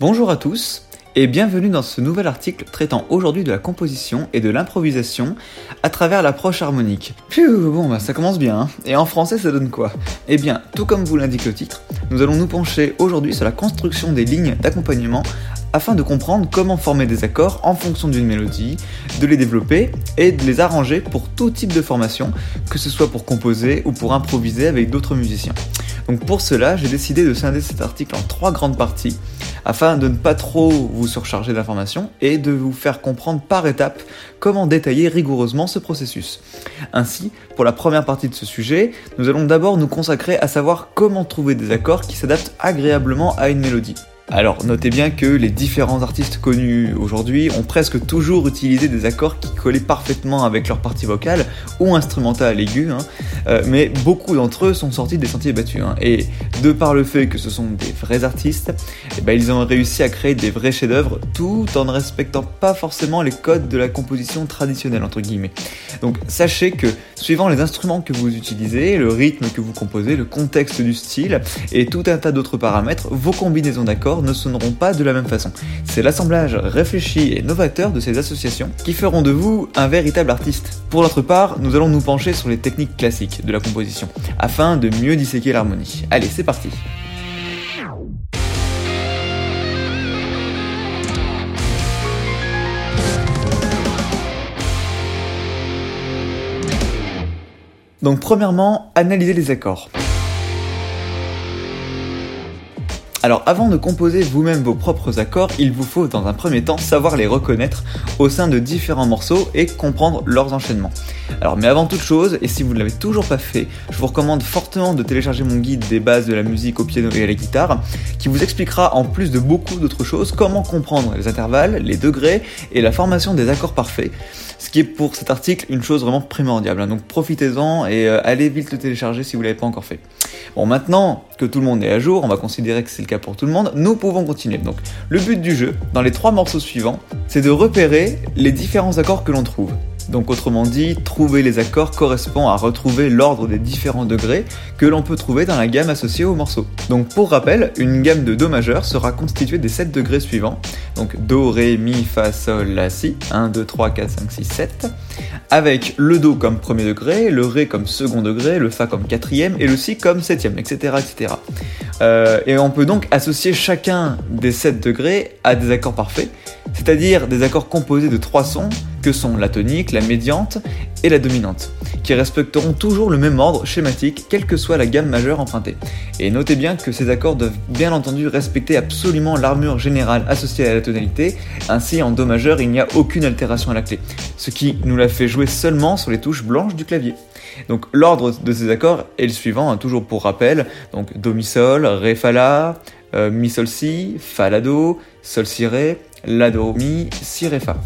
Bonjour à tous et bienvenue dans ce nouvel article traitant aujourd'hui de la composition et de l'improvisation à travers l'approche harmonique. Bon bah ça commence bien, hein. et en français ça donne quoi? Eh bien, tout comme vous l'indique le titre, nous allons nous pencher aujourd'hui sur la construction des lignes d'accompagnement afin de comprendre comment former des accords en fonction d'une mélodie, de les développer et de les arranger pour tout type de formation, que ce soit pour composer ou pour improviser avec d'autres musiciens. Donc pour cela, j'ai décidé de scinder cet article en trois grandes parties afin de ne pas trop vous surcharger d'informations et de vous faire comprendre par étapes comment détailler rigoureusement ce processus. Ainsi, pour la première partie de ce sujet, nous allons d'abord nous consacrer à savoir comment trouver des accords qui s'adaptent agréablement à une mélodie. Alors notez bien que les différents artistes connus aujourd'hui ont presque toujours utilisé des accords qui collaient parfaitement avec leur partie vocale ou instrumentale aiguë, hein. euh, mais beaucoup d'entre eux sont sortis des sentiers battus. Hein. et de par le fait que ce sont des vrais artistes, eh ben, ils ont réussi à créer des vrais chefs-d'œuvre tout en ne respectant pas forcément les codes de la composition traditionnelle entre guillemets. Donc sachez que suivant les instruments que vous utilisez, le rythme que vous composez, le contexte du style et tout un tas d'autres paramètres, vos combinaisons d'accords ne sonneront pas de la même façon. C'est l'assemblage réfléchi et novateur de ces associations qui feront de vous un véritable artiste. Pour notre part, nous allons nous pencher sur les techniques classiques de la composition, afin de mieux disséquer l'harmonie. Allez, c'est parti Donc premièrement, analyser les accords. Alors avant de composer vous-même vos propres accords, il vous faut dans un premier temps savoir les reconnaître au sein de différents morceaux et comprendre leurs enchaînements. Alors mais avant toute chose, et si vous ne l'avez toujours pas fait, je vous recommande fortement de télécharger mon guide des bases de la musique au piano et à la guitare, qui vous expliquera en plus de beaucoup d'autres choses comment comprendre les intervalles, les degrés et la formation des accords parfaits. Ce qui est pour cet article une chose vraiment primordiale. Hein. Donc profitez-en et euh, allez vite le télécharger si vous ne l'avez pas encore fait. Bon, maintenant que tout le monde est à jour, on va considérer que c'est le cas pour tout le monde, nous pouvons continuer. Donc, le but du jeu, dans les trois morceaux suivants, c'est de repérer les différents accords que l'on trouve. Donc autrement dit, trouver les accords correspond à retrouver l'ordre des différents degrés que l'on peut trouver dans la gamme associée au morceau. Donc pour rappel, une gamme de Do majeur sera constituée des 7 degrés suivants. Donc Do, Ré, Mi, Fa, Sol, La, Si. 1, 2, 3, 4, 5, 6, 7. Avec le Do comme premier degré, le Ré comme second degré, le Fa comme quatrième et le Si comme septième, etc. etc. Euh, et on peut donc associer chacun des 7 degrés à des accords parfaits, c'est-à-dire des accords composés de trois sons que sont la tonique, la médiante et la dominante, qui respecteront toujours le même ordre schématique, quelle que soit la gamme majeure empruntée. Et notez bien que ces accords doivent bien entendu respecter absolument l'armure générale associée à la tonalité, ainsi en Do majeur il n'y a aucune altération à la clé, ce qui nous la fait jouer seulement sur les touches blanches du clavier. Donc l'ordre de ces accords est le suivant, hein, toujours pour rappel, donc Do mi sol, Ré fa la, euh, mi sol si, fa la do, sol si ré, la do mi, si ré fa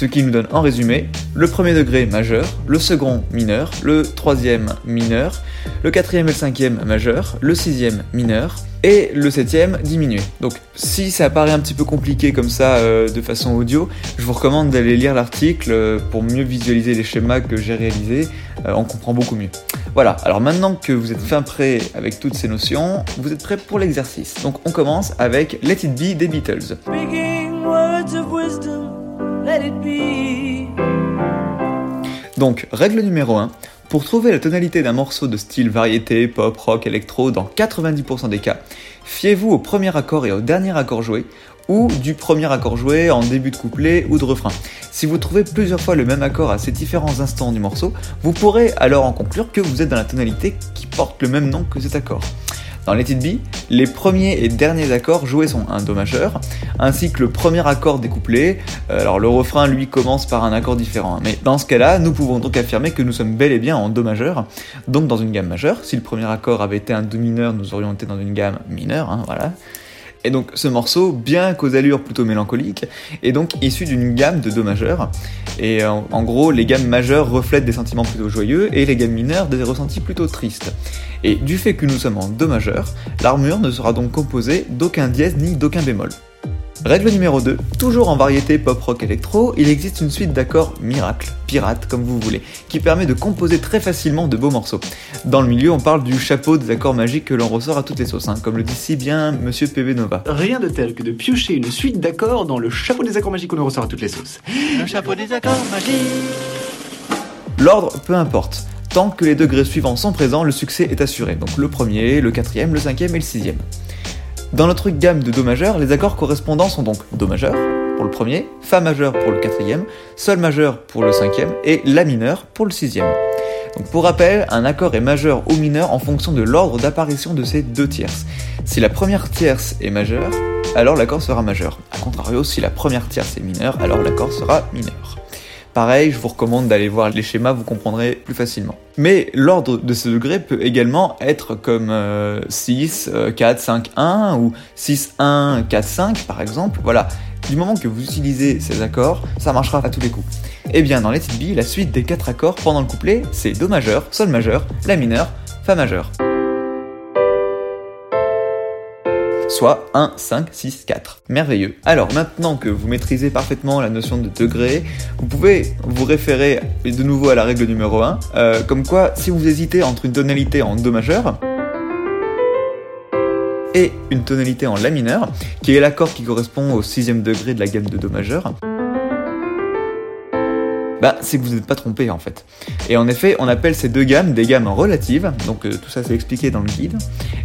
ce qui nous donne en résumé le premier degré majeur, le second mineur, le troisième mineur, le quatrième et le cinquième majeur, le sixième mineur, et le septième diminué. Donc si ça paraît un petit peu compliqué comme ça euh, de façon audio, je vous recommande d'aller lire l'article euh, pour mieux visualiser les schémas que j'ai réalisés, euh, on comprend beaucoup mieux. Voilà, alors maintenant que vous êtes fin prêt avec toutes ces notions, vous êtes prêt pour l'exercice. Donc on commence avec Let It Be des Beatles. Donc, règle numéro 1, pour trouver la tonalité d'un morceau de style variété, pop, rock, électro dans 90% des cas, fiez-vous au premier accord et au dernier accord joué, ou du premier accord joué en début de couplet ou de refrain. Si vous trouvez plusieurs fois le même accord à ces différents instants du morceau, vous pourrez alors en conclure que vous êtes dans la tonalité qui porte le même nom que cet accord. Dans Let It Be, les premiers et derniers accords joués sont un Do majeur, ainsi que le premier accord découplé. Euh, alors le refrain, lui, commence par un accord différent. Hein. Mais dans ce cas-là, nous pouvons donc affirmer que nous sommes bel et bien en Do majeur, donc dans une gamme majeure. Si le premier accord avait été un Do mineur, nous aurions été dans une gamme mineure, hein, voilà. Et donc ce morceau, bien qu'aux allures plutôt mélancoliques, est donc issu d'une gamme de Do majeur. Et en, en, gros, les gammes majeures reflètent des sentiments plutôt joyeux et les gammes mineures des ressentis plutôt tristes. Et du fait que nous sommes en Do majeur, l'armure ne sera donc composée d'aucun dièse ni d'aucun bémol. Règle numéro 2, toujours en variété pop rock électro, il existe une suite d'accords miracle, pirate comme vous voulez, qui permet de composer très facilement de beaux morceaux. Dans le milieu, on parle du chapeau des accords magiques que l'on ressort à toutes les sauces, hein, comme le dit si bien Monsieur PV Nova. Rien de tel que de piocher une suite d'accords dans le chapeau des accords magiques que l'on ressort à toutes les sauces. Le chapeau des accords magiques. L'ordre, peu importe. Tant que les degrés suivants sont présents, le succès est assuré. Donc le premier, le quatrième, le cinquième et le sixième. Dans notre gamme de Do majeur, les accords correspondants sont donc Do majeur pour le premier, Fa majeur pour le quatrième, Sol majeur pour le cinquième et La mineur pour le sixième. Pour rappel, un accord est majeur ou mineur en fonction de l'ordre d'apparition de ces deux tierces. Si la première tierce est majeure, alors l'accord sera majeur. A contrario, si la première tierce est mineure, alors l'accord sera mineur. Pareil, je vous recommande d'aller voir les schémas, vous comprendrez plus facilement. Mais l'ordre de ce degré peut également être comme 6, 4, 5, 1 ou 6, 1, 4, 5 par exemple. Voilà, du moment que vous utilisez ces accords, ça marchera à tous les coups. Et eh bien dans Let It Be, la suite des 4 accords pendant le couplet, c'est Do majeur, Sol majeur, La mineur, Fa majeur. Soit 1, 5, 6, 4. Merveilleux. Alors maintenant que vous maîtrisez parfaitement la notion de degré, vous pouvez vous référer de nouveau à la règle numéro 1, euh, comme quoi si vous hésitez entre une tonalité en Do majeur, et une tonalité en La mineur, qui est l'accord qui correspond au sixième degré de la gamme de Do majeur, bah, c'est que vous n'êtes pas trompé en fait. Et en effet, on appelle ces deux gammes des gammes relatives, donc euh, tout ça c'est expliqué dans le guide,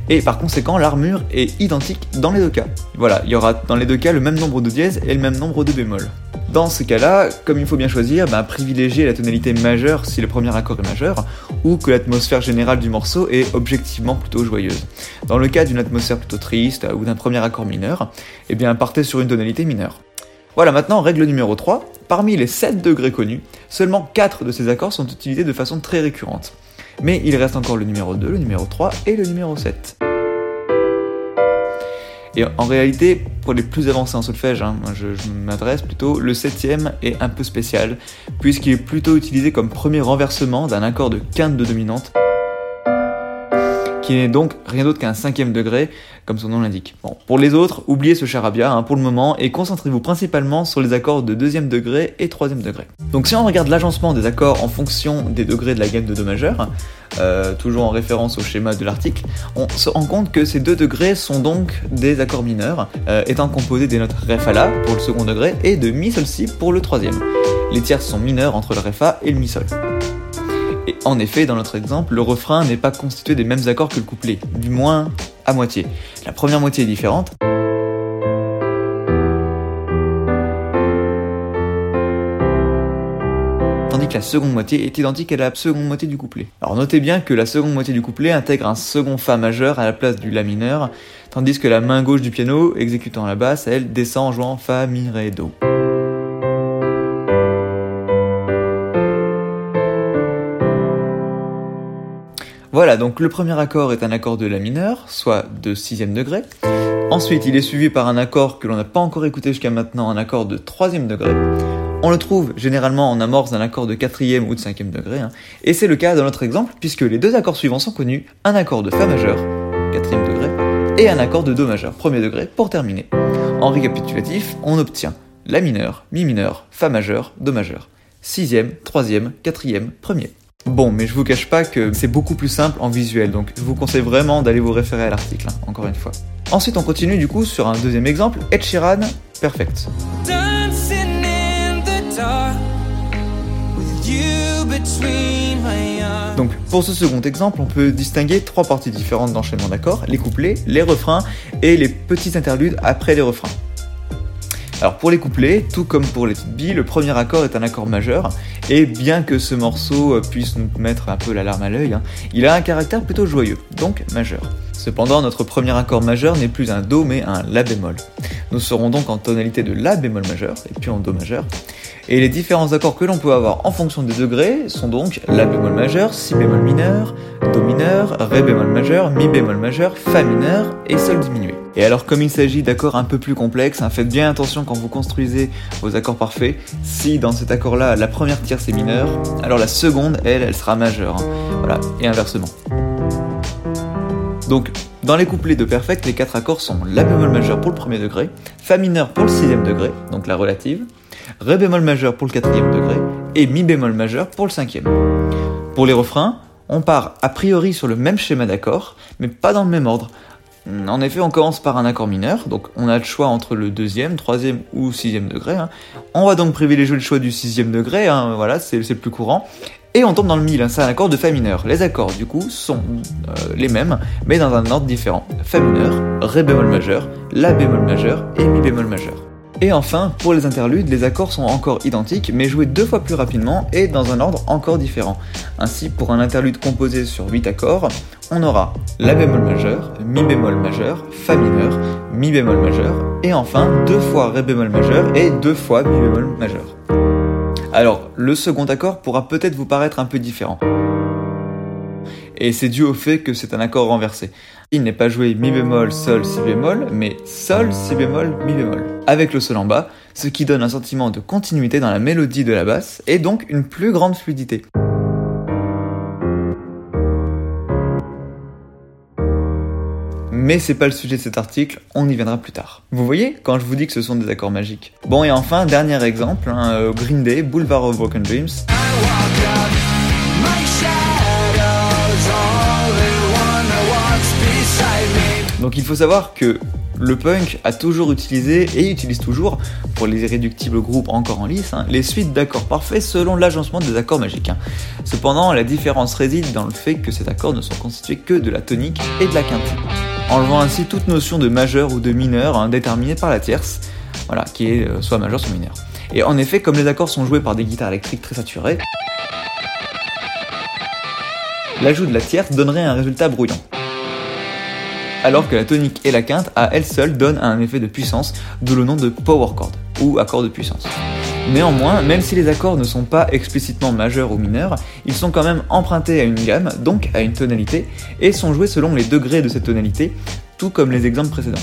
et par conséquent l'armure est identique dans les deux cas. Voilà, il y aura dans les deux cas le même nombre de dièses et le même nombre de bémols. Dans ce cas-là, comme il faut bien choisir, bah, privilégier la tonalité majeure si le premier accord est majeur, ou que l'atmosphère générale du morceau est objectivement plutôt joyeuse. Dans le cas d'une atmosphère plutôt triste ou d'un premier accord mineur, eh bien partez sur une tonalité mineure. Voilà, maintenant, règle numéro 3. Parmi les 7 degrés connus, seulement 4 de ces accords sont utilisés de façon très récurrente. Mais il reste encore le numéro 2, le numéro 3 et le numéro 7. Et en réalité, pour les plus avancés en solfège, hein, je, m'adresse plutôt, le septième est un peu spécial, puisqu'il est plutôt utilisé comme premier renversement d'un accord de quinte de dominante qui n'est donc rien d'autre qu'un cinquième degré, comme son nom l'indique. Pour les autres, oubliez ce charabia hein, pour le moment et concentrez-vous principalement sur les accords de deuxième degré et troisième degré. Donc si on regarde l'agencement des accords en fonction des degrés de la gamme de Do majeur, euh, toujours en référence au schéma de l'article, on se rend compte que ces deux degrés sont donc des accords mineurs, euh, étant composés des notes Ré Fa La pour le second degré et de Mi Sol Si pour le troisième. Les tierces sont mineures entre le Ré Fa et le Mi Sol. En effet, dans notre exemple, le refrain n'est pas constitué des mêmes accords que le couplet, du moins à moitié. La première moitié est différente. Tandis que la seconde moitié est identique à la seconde moitié du couplet. Alors notez bien que la seconde moitié du couplet intègre un second Fa majeur à la place du La mineur, tandis que la main gauche du piano, exécutant la basse, elle descend en jouant Fa, Mi, Ré, Do. Voilà, donc le premier accord est un accord de La mineur, soit de sixième degré. Ensuite, il est suivi par un accord que l'on n'a pas encore écouté jusqu'à maintenant, un accord de troisième degré. On le trouve généralement en amorce d'un accord de quatrième ou de cinquième degré, hein. et c'est le cas dans notre exemple puisque les deux accords suivants sont connus, un accord de Fa majeur, quatrième degré, et un accord de Do majeur, premier degré, pour terminer. En récapitulatif, on obtient La mineur, Mi mineur, Fa majeur, Do majeur. Sixième, troisième, quatrième, premier. Bon, mais je vous cache pas que c'est beaucoup plus simple en visuel, donc je vous conseille vraiment d'aller vous référer à l'article, hein, encore une fois. Ensuite, on continue du coup sur un deuxième exemple, Ed Sheeran, Perfect. Donc pour ce second exemple, on peut distinguer trois parties différentes d'enchaînement d'accords, les couplets, les refrains et les petits interludes après les refrains. Alors pour les couplets, tout comme pour les billes, le premier accord est un accord majeur, et bien que ce morceau euh, puisse nous mettre un peu la larme à l'œil, hein, il a un caractère plutôt joyeux, donc majeur. Cependant, notre premier accord majeur n'est plus un Do mais un La bémol. Nous serons donc en tonalité de La bémol majeur, et puis en Do majeur. Et les différents accords que l'on peut avoir en fonction des degrés sont donc La bémol majeur, Si bémol mineur, Do mineur, Ré bémol majeur, Mi bémol majeur, Fa mineur et Sol diminué. Et alors comme il s'agit d'accords un peu plus complexes, hein, faites bien attention quand vous construisez vos accords parfaits. Si dans cet accord-là, la première tierce est mineure, alors la seconde, elle, elle sera majeure. Hein. Voilà, et inversement. Donc, Dans les couplets de Perfect, les quatre accords sont La bémol majeur pour le premier degré, Fa mineur pour le sixième degré, donc la relative, Ré bémol majeur pour le quatrième degré, et Mi bémol majeur pour le cinquième. Pour les refrains, on part a priori sur le même schéma d'accords, mais pas dans le même ordre. En effet, on commence par un accord mineur, donc on a le choix entre le deuxième, troisième ou sixième degré. hein. On va donc privilégier le choix du sixième degré, hein, voilà, c'est c'est le plus courant. Et on tombe dans le mille, hein, c'est un accord de Fa mineur. Les accords, du coup, sont euh, les mêmes, mais dans un ordre différent. Fa mineur, Ré bémol majeur, La bémol majeur et Mi bémol majeur. Et enfin, pour les interludes, les accords sont encore identiques, mais joués deux fois plus rapidement et dans un ordre encore différent. Ainsi, pour un interlude composé sur 8 accords, on aura La bémol majeur, Mi bémol majeur, Fa mineur, Mi bémol majeur, et enfin deux fois Ré bémol majeur et deux fois Mi bémol majeur. Alors, le second accord pourra peut-être vous paraître un peu différent. Et c'est dû au fait que c'est un accord renversé. Il n'est pas joué mi bémol, sol, si bémol, mais sol, si bémol, mi bémol. Avec le sol en bas, ce qui donne un sentiment de continuité dans la mélodie de la basse et donc une plus grande fluidité. Mais c'est pas le sujet de cet article, on y viendra plus tard. Vous voyez quand je vous dis que ce sont des accords magiques Bon et enfin, dernier exemple, hein, euh, Green Day, Boulevard of Broken Dreams. Donc il faut savoir que le punk a toujours utilisé et utilise toujours, pour les irréductibles groupes encore en lice, hein, les suites d'accords parfaits selon l'agencement des accords magiques. hein. Cependant, la différence réside dans le fait que ces accords ne sont constitués que de la tonique et de la quinte, enlevant ainsi toute notion de majeur ou de mineur hein, déterminée par la tierce, voilà, qui est euh, soit majeur soit mineur. Et en effet, comme les accords sont joués par des guitares électriques très saturées, l'ajout de la tierce donnerait un résultat brouillon alors que la tonique et la quinte à elles seules donnent un effet de puissance, d'où le nom de power chord, ou accord de puissance. Néanmoins, même si les accords ne sont pas explicitement majeurs ou mineurs, ils sont quand même empruntés à une gamme, donc à une tonalité, et sont joués selon les degrés de cette tonalité, tout comme les exemples précédents.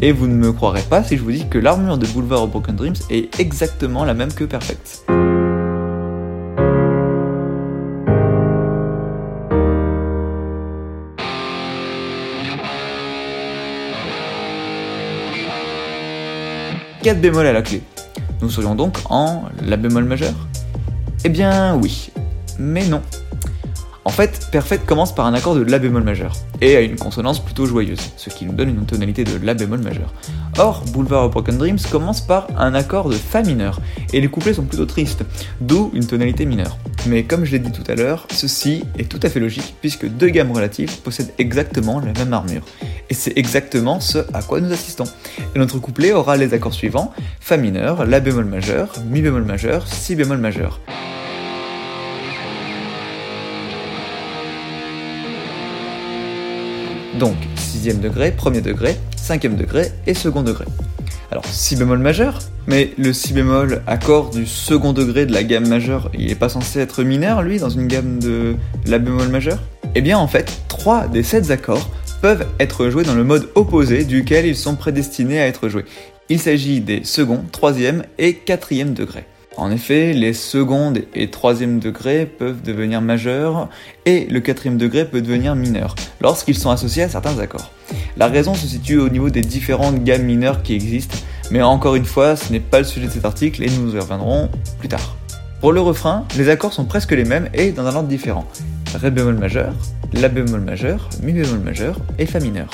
Et vous ne me croirez pas si je vous dis que l'armure de Boulevard Broken Dreams est exactement la même que Perfect. Quatre bémols à la clé. Nous serions donc en La bémol majeur Eh bien oui, mais non. En fait, Perfect commence par un accord de La bémol majeur, et a une consonance plutôt joyeuse, ce qui nous donne une tonalité de La bémol majeur. Or, Boulevard of Broken Dreams commence par un accord de Fa mineur, et les couplets sont plutôt tristes, d'où une tonalité mineure. Mais comme je l'ai dit tout à l'heure, ceci est tout à fait logique, puisque deux gammes relatives possèdent exactement la même armure. Et c'est exactement ce à quoi nous assistons. Et notre couplet aura les accords suivants, Fa mineur, La bémol majeur, Mi bémol majeur, Si bémol majeur. Donc, sixième degré, premier degré, cinquième degré et second degré. Alors, si bémol majeur, mais le si bémol, accord du second degré de la gamme majeure, il n'est pas censé être mineur, lui, dans une gamme de la bémol majeur Eh bien, en fait, trois des sept accords peuvent être joués dans le mode opposé duquel ils sont prédestinés à être joués. Il s'agit des second, troisième et quatrième degrés. En effet, les secondes et troisième degrés peuvent devenir majeurs et le quatrième degré peut devenir mineur lorsqu'ils sont associés à certains accords. La raison se situe au niveau des différentes gammes mineures qui existent, mais encore une fois, ce n'est pas le sujet de cet article et nous y reviendrons plus tard. Pour le refrain, les accords sont presque les mêmes et dans un ordre différent. Ré bémol majeur, La bémol majeur, Mi bémol majeur et Fa mineur.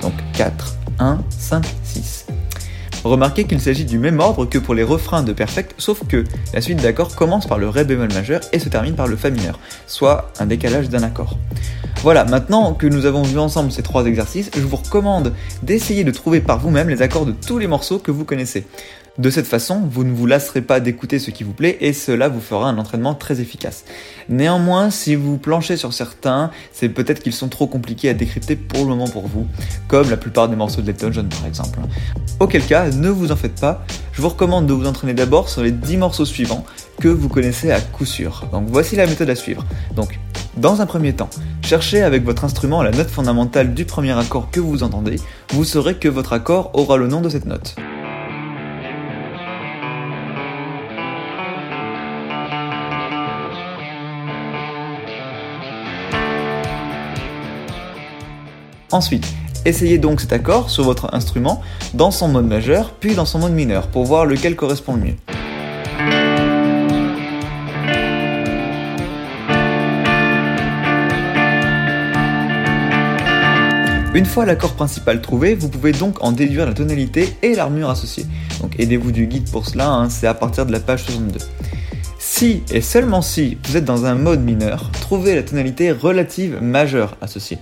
Donc 4, 1, 5, 6. Remarquez qu'il s'agit du même ordre que pour les refrains de Perfect, sauf que la suite d'accords commence par le Ré bémol majeur et se termine par le Fa mineur, soit un décalage d'un accord. Voilà, maintenant que nous avons vu ensemble ces trois exercices, je vous recommande d'essayer de trouver par vous-même les accords de tous les morceaux que vous connaissez. De cette façon, vous ne vous lasserez pas d'écouter ce qui vous plaît et cela vous fera un entraînement très efficace. Néanmoins, si vous planchez sur certains, c'est peut-être qu'ils sont trop compliqués à décrypter pour le moment pour vous, comme la plupart des morceaux de Elton John par exemple. Auquel cas, ne vous en faites pas, je vous recommande de vous entraîner d'abord sur les 10 morceaux suivants que vous connaissez à coup sûr. Donc voici la méthode à suivre. Donc, dans un premier temps, cherchez avec votre instrument la note fondamentale du premier accord que vous entendez, vous saurez que votre accord aura le nom de cette note. Ensuite, essayez donc cet accord sur votre instrument dans son mode majeur puis dans son mode mineur pour voir lequel correspond le mieux. Une fois l'accord principal trouvé, vous pouvez donc en déduire la tonalité et l'armure associée. Donc aidez-vous du guide pour cela, hein, c'est à partir de la page 62. Si et seulement si vous êtes dans un mode mineur, trouvez la tonalité relative majeure associée.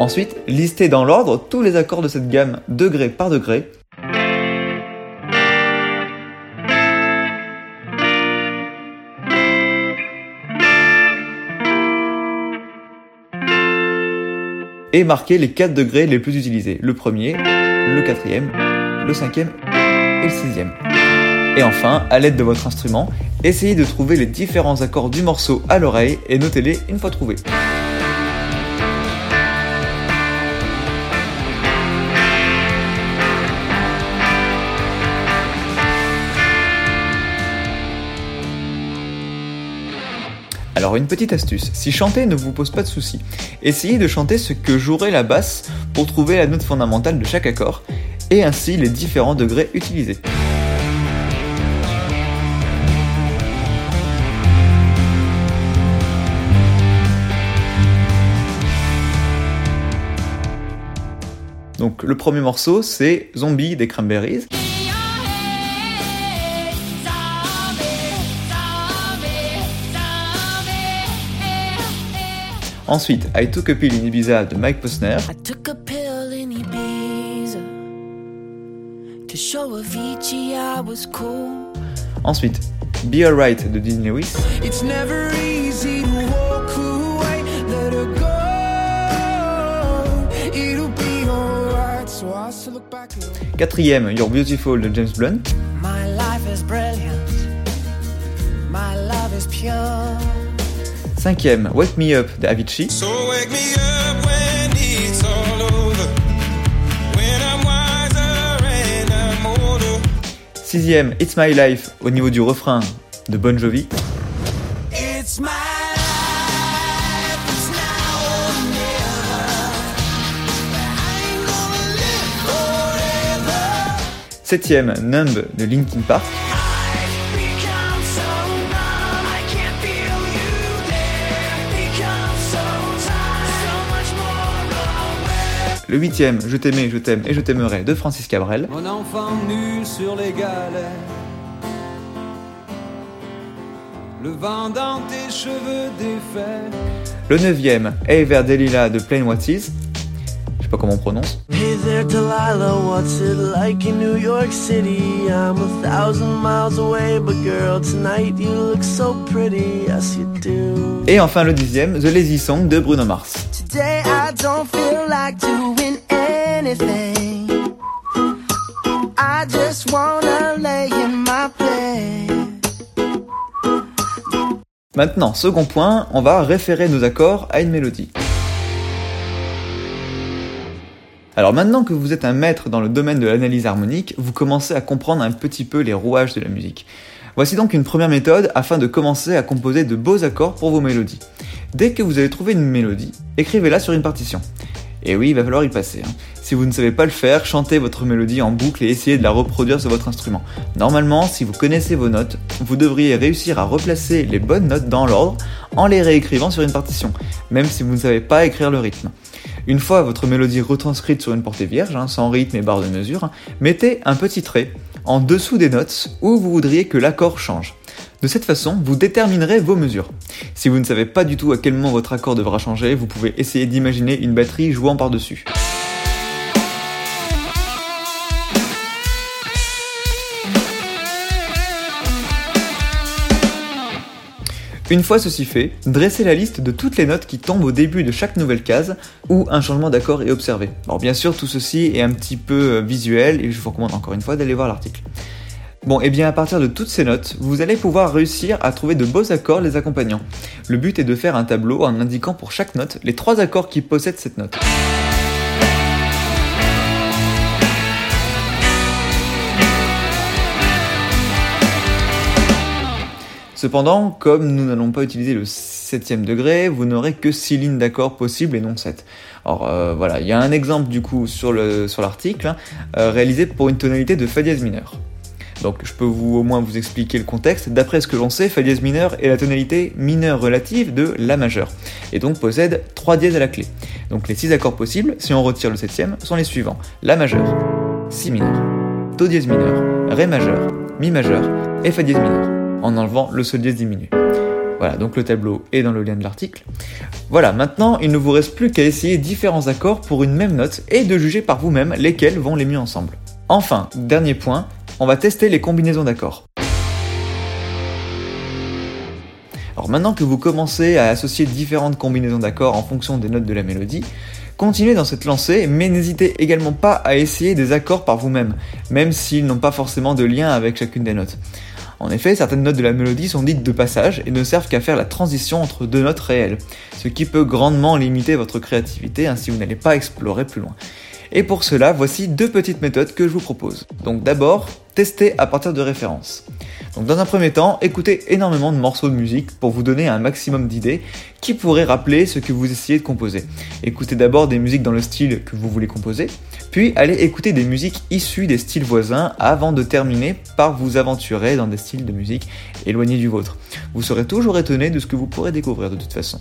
Ensuite, listez dans l'ordre tous les accords de cette gamme degré par degré. Et marquez les 4 degrés les plus utilisés. Le premier, le quatrième, le cinquième et le sixième. Et enfin, à l'aide de votre instrument, essayez de trouver les différents accords du morceau à l'oreille et notez-les une fois trouvés. Alors une petite astuce, si chanter ne vous pose pas de soucis, essayez de chanter ce que jouerait la basse pour trouver la note fondamentale de chaque accord, et ainsi les différents degrés utilisés. Donc le premier morceau c'est Zombie des Cranberries. Ensuite, I Took a Pill in Ibiza de Mike Posner. I took a pill in Ibiza to show I was cool. Ensuite, Be Alright de Dean Lewis. It's never easy to walk away, let her go. It'll be alright, so I still look back at Quatrième, You're Beautiful de James Blunt. My life is brilliant. My love is pure. Cinquième, Wake Me Up de Avicii. So wake me up when it's all over. When I'm wiser and I'm older. Sixième, It's My Life au niveau du refrain de Bon Jovi. It's my. Septième, Numb de Linkin Park. Le huitième, Je t'aimais, je t'aime et je t'aimerai de Francis Cabrel. Mon enfant nu sur les galets. Le vent dans tes cheveux défaits. Le neuvième, Hey vers Delilah de Plain sais pas comment on prononce. Hey there, Delilah, what's it like in New York City? I'm a thousand miles away, but girl, tonight you look so pretty, yes you do. Et enfin le dixième, The Lazy Song de Bruno Mars. Today I don't feel like doing anything. I just wanna lay in my bed. Maintenant, second point, on va référer nos accords à une mélodie. Alors maintenant que vous êtes un maître dans le domaine de l'analyse harmonique, vous commencez à comprendre un petit peu les rouages de la musique. Voici donc une première méthode afin de commencer à composer de beaux accords pour vos mélodies. Dès que vous avez trouvé une mélodie, écrivez-la sur une partition. Et oui, il va falloir y passer. hein. Si vous ne savez pas le faire, chantez votre mélodie en boucle et essayez de la reproduire sur votre instrument. Normalement, si vous connaissez vos notes, vous devriez réussir à replacer les bonnes notes dans l'ordre en les réécrivant sur une partition, même si vous ne savez pas écrire le rythme. Une fois votre mélodie retranscrite sur une portée vierge, hein, sans rythme et barre de mesure, mettez un petit trait en dessous des notes où vous voudriez que l'accord change. De cette façon, vous déterminerez vos mesures. Si vous ne savez pas du tout à quel moment votre accord devra changer, vous pouvez essayer d'imaginer une batterie jouant par-dessus. Une fois ceci fait, dressez la liste de toutes les notes qui tombent au début de chaque nouvelle case où un changement d'accord est observé. Alors bien sûr, tout ceci est un petit peu euh, visuel et je vous recommande encore une fois d'aller voir l'article. Bon, et bien à partir de toutes ces notes, vous allez pouvoir réussir à trouver de beaux accords les accompagnant. Le but est de faire un tableau en indiquant pour chaque note les trois accords qui possèdent cette note. Cependant, comme nous n'allons pas utiliser le septième degré, vous n'aurez que 6 lignes d'accords possibles et non 7. Alors euh, voilà, il y a un exemple du coup sur le sur l'article hein, euh, réalisé pour une tonalité de fa dièse mineur. Donc je peux au moins vous expliquer le contexte. D'après ce que j'en sais, fa dièse mineur est la tonalité mineure relative de la majeure et donc possède 3 dièses à la clé. Donc les 6 accords possibles, si on retire le septième, sont les suivants la majeure, si mineur, do dièse mineur, ré majeur, mi majeur et fa dièse mineur, en enlevant le sol dièse diminué. Voilà, donc le tableau est dans le lien de l'article. Voilà, maintenant il ne vous reste plus qu'à essayer différents accords pour une même note et de juger par vous-même lesquels vont les mieux ensemble. Enfin, dernier point, on va tester les combinaisons d'accords. Alors maintenant que vous commencez à associer différentes combinaisons d'accords en fonction des notes de la mélodie, continuez dans cette lancée, mais n'hésitez également pas à essayer des accords par vous-même, même s'ils n'ont pas forcément de lien avec chacune des notes. En effet, certaines notes de la mélodie sont dites de passage et ne servent qu'à faire la transition entre deux notes réelles, ce qui peut grandement limiter votre créativité hein, si vous n'allez pas explorer plus loin. Et pour cela, voici deux petites méthodes que je vous propose. Donc d'abord, testez à partir de références. Donc dans un premier temps, écoutez énormément de morceaux de musique pour vous donner un maximum d'idées qui pourraient rappeler ce que vous essayez de composer. Écoutez d'abord des musiques dans le style que vous voulez composer, puis allez écouter des musiques issues des styles voisins avant de terminer par vous aventurer dans des styles de musique éloignés du vôtre. Vous serez toujours étonné de ce que vous pourrez découvrir de toute façon.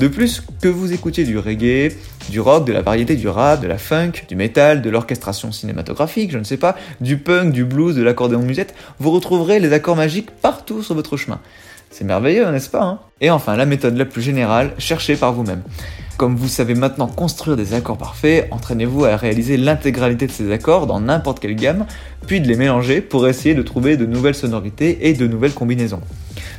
De plus, que vous écoutiez du reggae, du rock, de la variété, du rap, de la funk, du métal, de l'orchestration cinématographique, je ne sais pas, du punk, du blues, de l'accordéon musette, vous retrouverez les accords magiques partout sur votre chemin. C'est merveilleux, n'est-ce pas hein? Et enfin, la méthode la plus générale, cherchez par vous-même. Comme vous savez maintenant construire des accords parfaits, entraînez-vous à réaliser l'intégralité de ces accords dans n'importe quelle gamme, puis de les mélanger pour essayer de trouver de nouvelles sonorités et de nouvelles combinaisons.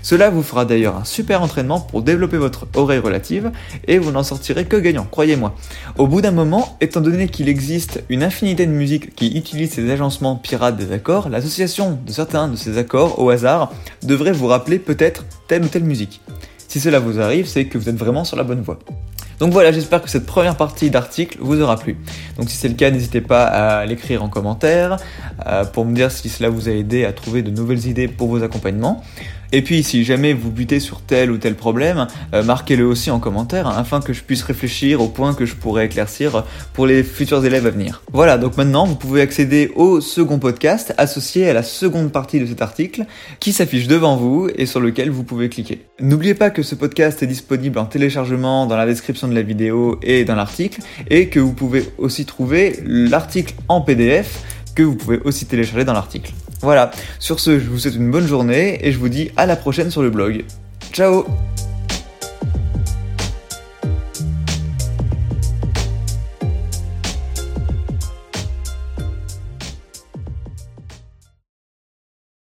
Cela vous fera d'ailleurs un super entraînement pour développer votre oreille relative et vous n'en sortirez que gagnant, croyez-moi. Au bout d'un moment, étant donné qu'il existe une infinité de musiques qui utilisent ces agencements pirates des accords, l'association de certains de ces accords au hasard devrait vous rappeler peut-être telle ou telle musique. Si cela vous arrive, c'est que vous êtes vraiment sur la bonne voie. Donc voilà, j'espère que cette première partie d'article vous aura plu. Donc si c'est le cas, n'hésitez pas à l'écrire en commentaire euh, pour me dire si cela vous a aidé à trouver de nouvelles idées pour vos accompagnements. Et puis si jamais vous butez sur tel ou tel problème, euh, marquez-le aussi en commentaire hein, afin que je puisse réfléchir aux points que je pourrais éclaircir pour les futurs élèves à venir. Voilà, donc maintenant vous pouvez accéder au second podcast associé à la seconde partie de cet article qui s'affiche devant vous et sur lequel vous pouvez cliquer. N'oubliez pas que ce podcast est disponible en téléchargement dans la description de la vidéo et dans l'article et que vous pouvez aussi trouver l'article en PDF que vous pouvez aussi télécharger dans l'article. Voilà, sur ce, je vous souhaite une bonne journée et je vous dis à la prochaine sur le blog. Ciao